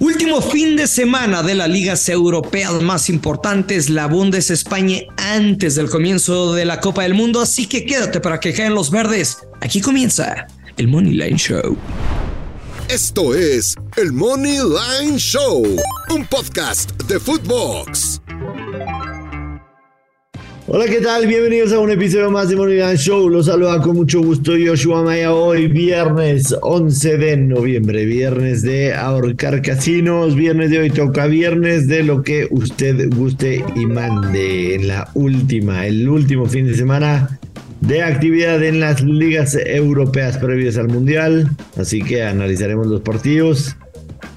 Último fin de semana de las ligas europeas más importantes, la Bundes España antes del comienzo de la Copa del Mundo, así que quédate para que caen los verdes. Aquí comienza el Money Line Show. Esto es el Money Line Show, un podcast de Footbox. Hola, ¿qué tal? Bienvenidos a un episodio más de Money Line Show. Los saluda con mucho gusto Joshua Maya hoy, viernes 11 de noviembre, viernes de ahorcar casinos, viernes de hoy toca viernes de lo que usted guste y mande en la última, el último fin de semana de actividad en las ligas europeas previas al Mundial. Así que analizaremos los partidos.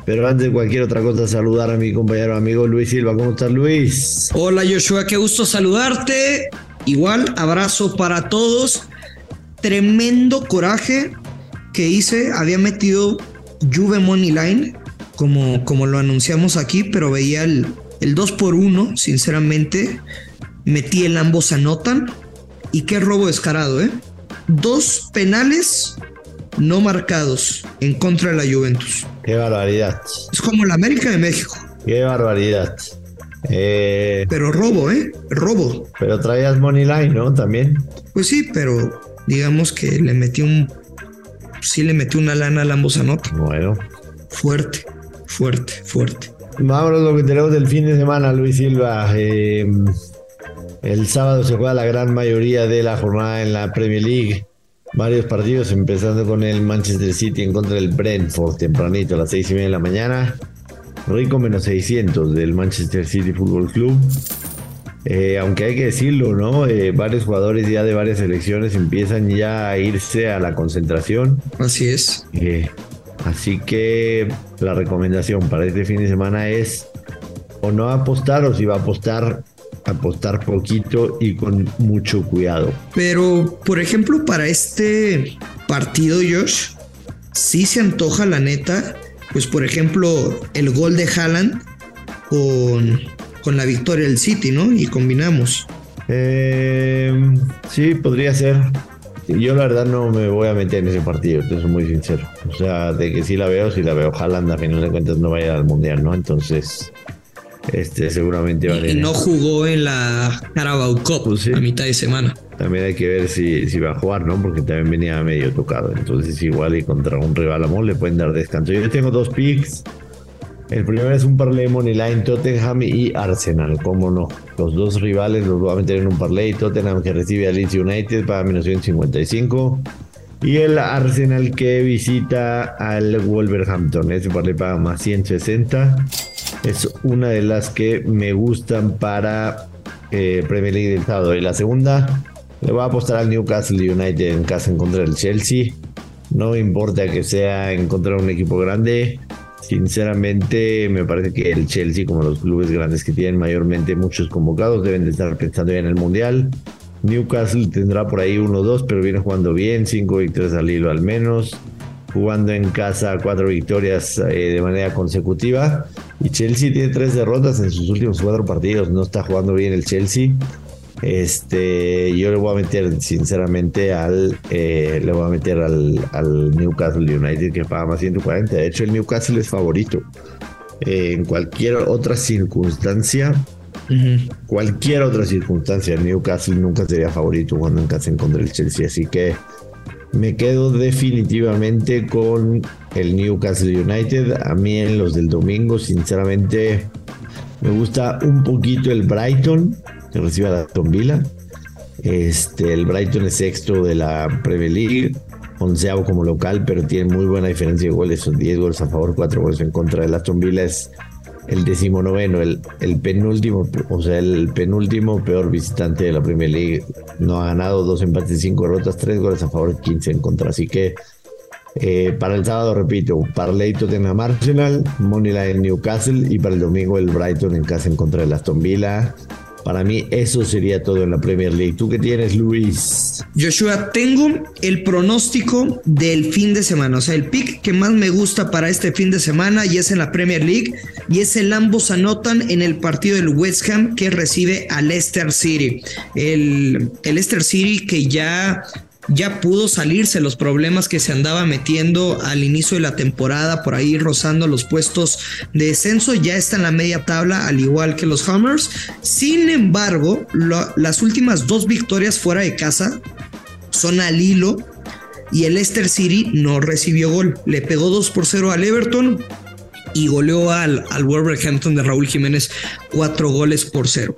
Pero antes de cualquier otra cosa, saludar a mi compañero amigo Luis Silva. ¿Cómo estás, Luis? Hola, Joshua, qué gusto saludarte. Igual, abrazo para todos. Tremendo coraje que hice. Había metido Juve Money Line, como, como lo anunciamos aquí, pero veía el, el 2 por 1 sinceramente. Metí el ambos anotan. Y qué robo descarado, ¿eh? Dos penales no marcados en contra de la Juventus. Qué barbaridad. Es como la América de México. Qué barbaridad. Eh, pero robo, ¿eh? Robo. Pero traías Money Line, ¿no? También. Pues sí, pero digamos que le metí un. Sí, le metí una lana al ambos. Bueno. Fuerte, fuerte, fuerte. A lo que tenemos del fin de semana, Luis Silva. Eh, el sábado se juega la gran mayoría de la jornada en la Premier League varios partidos, empezando con el Manchester City en contra del Brentford tempranito a las seis y media de la mañana. Rico menos 600 del Manchester City Football Club. Eh, aunque hay que decirlo, ¿no? Eh, varios jugadores ya de varias selecciones empiezan ya a irse a la concentración. Así es. Eh, así que la recomendación para este fin de semana es o no apostar o si va a apostar apostar poquito y con mucho cuidado. Pero, por ejemplo, para este partido, Josh, sí se antoja la neta, pues por ejemplo, el gol de Haaland con, con la victoria del City, ¿no? Y combinamos. Eh, sí, podría ser. Yo la verdad no me voy a meter en ese partido, te soy muy sincero. O sea, de que sí la veo, si la veo Haaland, a final de cuentas no va a ir al Mundial, ¿no? Entonces, este seguramente va a Y no jugó en la Carabao Cup pues a mitad de semana. También hay que ver si, si va a jugar, ¿no? Porque también venía medio tocado. Entonces, igual y contra un rival amor le pueden dar descanso. Yo tengo dos picks. El primero es un parlay Moneyline Tottenham y Arsenal, cómo no. Los dos rivales los voy a meter en un parlay. Tottenham que recibe a Leeds United para menos 155. Y el Arsenal que visita al Wolverhampton. Ese parlay paga más 160 es una de las que me gustan para eh, Premier League del sábado. Y la segunda, le voy a apostar al Newcastle United en casa en contra del Chelsea. No importa que sea en contra un equipo grande. Sinceramente, me parece que el Chelsea, como los clubes grandes que tienen mayormente muchos convocados, deben de estar pensando ya en el Mundial. Newcastle tendrá por ahí uno o dos, pero viene jugando bien, cinco victorias al hilo al menos jugando en casa cuatro victorias eh, de manera consecutiva. Y Chelsea tiene tres derrotas en sus últimos cuatro partidos. No está jugando bien el Chelsea. Este, yo le voy a meter, sinceramente, al, eh, le voy a meter al, al, Newcastle United que paga más 140. De hecho, el Newcastle es favorito. Eh, en cualquier otra circunstancia, cualquier otra circunstancia, el Newcastle nunca sería favorito cuando en casa en contra el Chelsea. Así que me quedo definitivamente con el Newcastle United. A mí en los del domingo, sinceramente, me gusta un poquito el Brighton, que recibe a la Aston Villa. Este, el Brighton es sexto de la Premier League, onceavo como local, pero tiene muy buena diferencia de goles. Son 10 goles a favor, 4 goles en contra. El Aston Villa es el decimonoveno, el, el penúltimo, o sea, el penúltimo peor visitante de la Premier League. No ha ganado dos empates, cinco derrotas, tres goles a favor, 15 en contra. Así que eh, para el sábado, repito, Parley Tottenham Arsenal, Moneyline Newcastle y para el domingo el Brighton en casa en contra del Aston Villa. Para mí eso sería todo en la Premier League. ¿Tú qué tienes, Luis? Joshua, tengo el pronóstico del fin de semana, o sea, el pick que más me gusta para este fin de semana y es en la Premier League y es el ambos anotan en el partido del West Ham que recibe al Leicester City. El, el Leicester City que ya ya pudo salirse los problemas que se andaba metiendo al inicio de la temporada, por ahí rozando los puestos de descenso, ya está en la media tabla, al igual que los Hammers. Sin embargo, las últimas dos victorias fuera de casa son al hilo y el Leicester City no recibió gol. Le pegó 2 por 0 al Everton y goleó al, al Wolverhampton de Raúl Jiménez 4 goles por 0.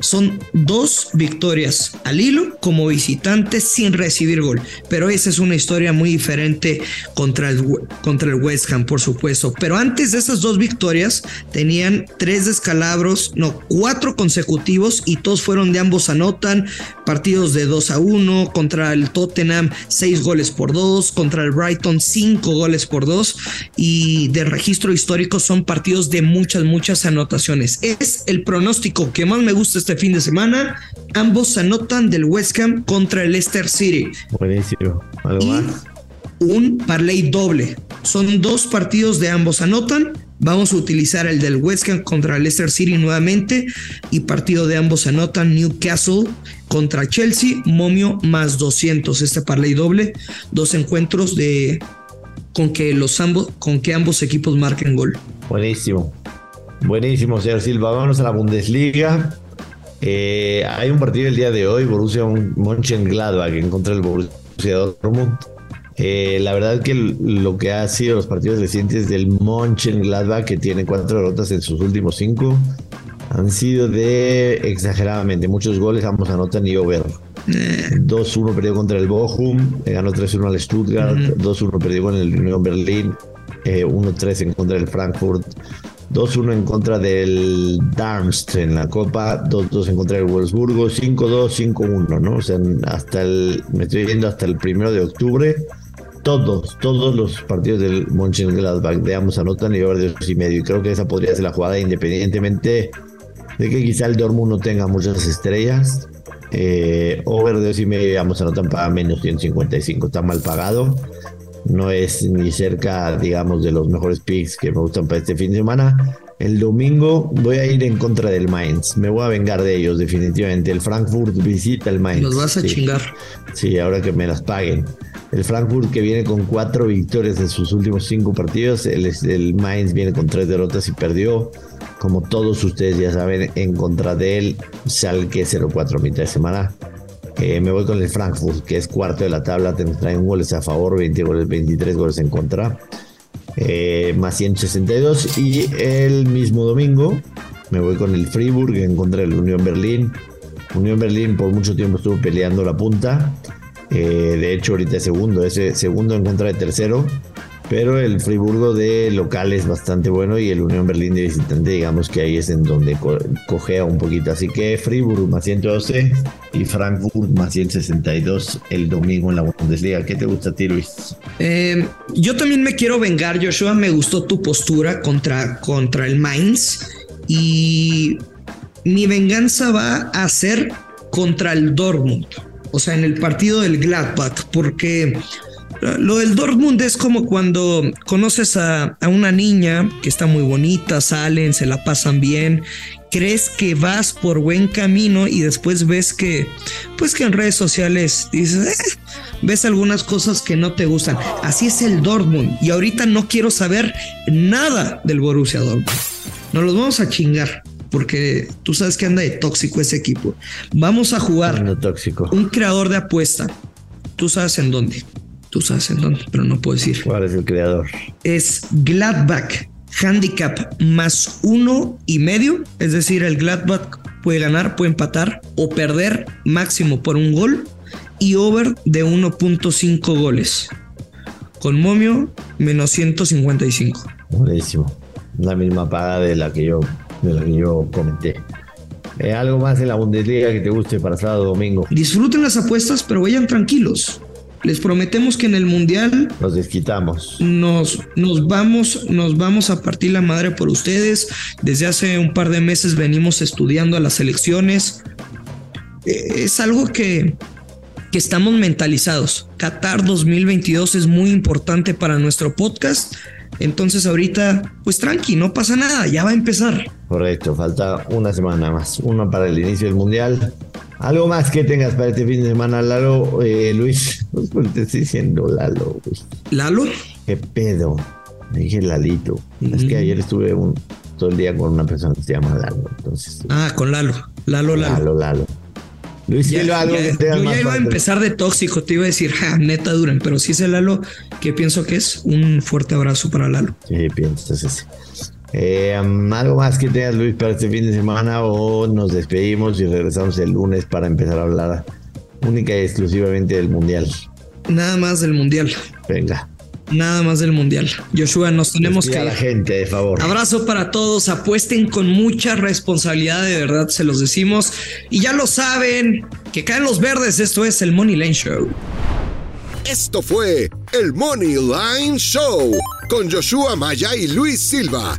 Son dos victorias al hilo como visitantes sin recibir gol. Pero esa es una historia muy diferente contra el, contra el West Ham, por supuesto. Pero antes de esas dos victorias, tenían tres descalabros, no, cuatro consecutivos y todos fueron de ambos anotan. Partidos de 2 a 1 contra el Tottenham, 6 goles por 2, contra el Brighton, 5 goles por 2. Y de registro histórico son partidos de muchas, muchas anotaciones. Es el pronóstico que más me gusta este fin de semana. Ambos anotan del West Ham contra el Leicester City. Buenísimo. ¿Algo más? Un parlay doble. Son dos partidos de ambos anotan. Vamos a utilizar el del West Ham contra el Leicester City nuevamente. Y partido de ambos anotan Newcastle contra Chelsea. Momio más 200. Este parlay doble. Dos encuentros de con que los ambos, con que ambos equipos marquen gol. Buenísimo. Buenísimo, señor Silva. Vámonos a la Bundesliga. Eh, hay un partido el día de hoy, Borussia Mönchengladbach en contra del Borussia Dortmund. Eh, la verdad que lo que ha sido los partidos recientes del Mönchengladbach, que tiene cuatro derrotas en sus últimos cinco, han sido de exageradamente muchos goles, ambos anotan y over. 2-1 perdió contra el Bochum, ganó 3-1 al Stuttgart, 2-1 perdió con el Unión Berlín, 1-3 en contra del Frankfurt, 2-1 en contra del Darmstadt en la Copa, 2-2 en contra del Wolfsburgo, 5-2, 5-1, ¿no? O sea, hasta el, me estoy viendo hasta el primero de octubre, todos, todos los partidos del Mönchengladbach de ambos anotan y over de dos y medio. Y creo que esa podría ser la jugada independientemente de que quizá el Dortmund no tenga muchas estrellas. Eh, over de dos y medio, ambos anotan para menos 155, está mal pagado no es ni cerca, digamos, de los mejores picks que me gustan para este fin de semana. El domingo voy a ir en contra del Mainz. Me voy a vengar de ellos, definitivamente. El Frankfurt visita el Mainz. Los vas a chingar. Sí, ahora que me las paguen. El Frankfurt que viene con cuatro victorias en sus últimos cinco partidos. El, el Mainz viene con tres derrotas y perdió. Como todos ustedes ya saben, en contra de él, Salque 0-4 mitad de semana. Eh, me voy con el Frankfurt, que es cuarto de la tabla, un goles a favor, 20 goles, 23 goles en contra, eh, más 162. Y el mismo domingo me voy con el Friburg en contra del Unión Berlín. Unión Berlín por mucho tiempo estuvo peleando la punta. Eh, de hecho, ahorita es segundo, ese segundo en contra de tercero pero el Friburgo de local es bastante bueno y el Unión Berlín de visitante, digamos que ahí es en donde cogea un poquito. Así que Friburgo más 112 y Frankfurt más 162 el domingo en la Bundesliga. ¿Qué te gusta a ti, Luis? Eh, yo también me quiero vengar, Joshua. Me gustó tu postura contra, contra el Mainz y mi venganza va a ser contra el Dortmund. O sea, en el partido del Gladbach, porque lo del Dortmund es como cuando conoces a, una niña que está muy bonita, salen, se la pasan bien, crees que vas por buen camino y después ves que, pues que en redes sociales dices, eh", ves algunas cosas que no te gustan. Así es el Dortmund y ahorita no quiero saber nada del Borussia Dortmund. Nos los vamos a chingar porque tú sabes que anda de tóxico ese equipo. Vamos a jugar tóxico. un creador de apuesta. Tú sabes en dónde. Tú sabes en dónde, pero no puedo decir. ¿Cuál es el creador? Es Gladbach handicap más uno y medio. Es decir, el Gladbach puede ganar, puede empatar o perder máximo por un gol y over de 1.5 goles. Con momio menos 155. Buenísimo. La misma paga de la que yo, de la que yo comenté. Eh, ¿Algo más en la Bundesliga que te guste para sábado domingo? Disfruten las apuestas, pero vayan tranquilos. Les prometemos que en el mundial nos desquitamos. Nos, nos vamos, nos vamos a partir la madre por ustedes. Desde hace un par de meses venimos estudiando a las elecciones. Eh, es algo que, que estamos mentalizados. Qatar 2022 es muy importante para nuestro podcast. Entonces ahorita, pues tranqui, no pasa nada, ya va a empezar. Correcto, falta una semana más, una para el inicio del mundial Algo más que tengas para este fin de semana, Lalo, eh, Luis. Pues te estoy diciendo Lalo, ¿Lalo? ¿Qué pedo? Me dije Lalito. Es que ayer estuve un, todo el día con una persona que se llama Lalo. Entonces, ah, con Lalo. Lalo, Lalo. Lalo, Lalo. Luis, ya, algo ya, que Yo ya iba a empezar de tóxico, te iba a decir, ja, neta duran, pero sí es el Lalo que pienso que es un fuerte abrazo para Lalo. Sí, piensas ese. Eh, ¿Algo más que tengas, Luis, para este fin de semana o nos despedimos y regresamos el lunes para empezar a hablar única y exclusivamente del Mundial? Nada más del Mundial. Venga. Nada más del Mundial. Joshua, nos tenemos Despida que... a la gente, de favor. Abrazo para todos, apuesten con mucha responsabilidad, de verdad se los decimos. Y ya lo saben, que caen los verdes, esto es el Money Line Show. Esto fue el Money Line Show con Joshua Maya y Luis Silva,